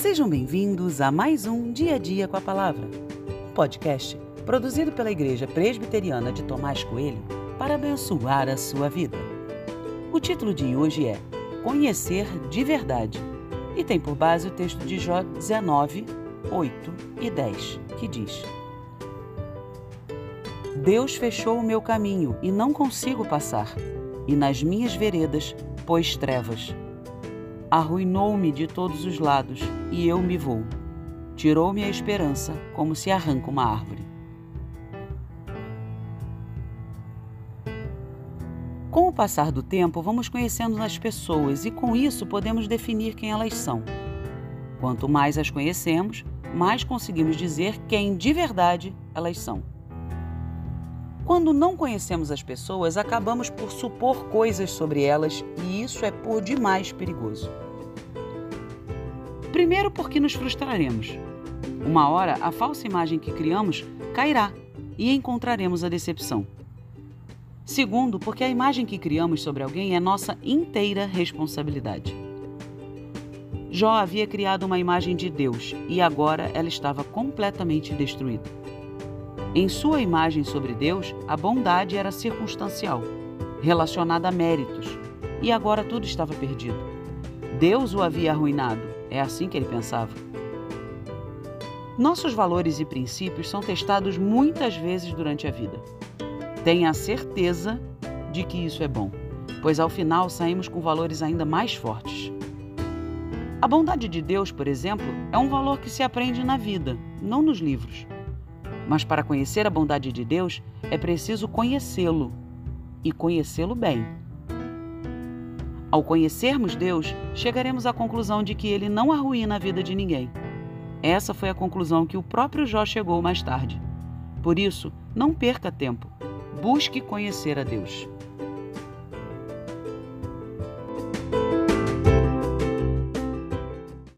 Sejam bem-vindos a mais um Dia a Dia com a Palavra, um podcast produzido pela Igreja Presbiteriana de Tomás Coelho para abençoar a sua vida. O título de hoje é Conhecer de Verdade e tem por base o texto de Jó 19, 8 e 10, que diz: Deus fechou o meu caminho e não consigo passar, e nas minhas veredas pôs trevas. Arruinou-me de todos os lados e eu me vou. Tirou-me a esperança como se arranca uma árvore. Com o passar do tempo, vamos conhecendo as pessoas e com isso podemos definir quem elas são. Quanto mais as conhecemos, mais conseguimos dizer quem de verdade elas são. Quando não conhecemos as pessoas, acabamos por supor coisas sobre elas e isso é por demais perigoso. Primeiro, porque nos frustraremos. Uma hora, a falsa imagem que criamos cairá e encontraremos a decepção. Segundo, porque a imagem que criamos sobre alguém é nossa inteira responsabilidade. Jó havia criado uma imagem de Deus e agora ela estava completamente destruída. Em sua imagem sobre Deus, a bondade era circunstancial, relacionada a méritos, e agora tudo estava perdido. Deus o havia arruinado, é assim que ele pensava. Nossos valores e princípios são testados muitas vezes durante a vida. Tenha a certeza de que isso é bom, pois ao final saímos com valores ainda mais fortes. A bondade de Deus, por exemplo, é um valor que se aprende na vida, não nos livros. Mas para conhecer a bondade de Deus, é preciso conhecê-lo e conhecê-lo bem. Ao conhecermos Deus, chegaremos à conclusão de que ele não arruína a vida de ninguém. Essa foi a conclusão que o próprio Jó chegou mais tarde. Por isso, não perca tempo. Busque conhecer a Deus.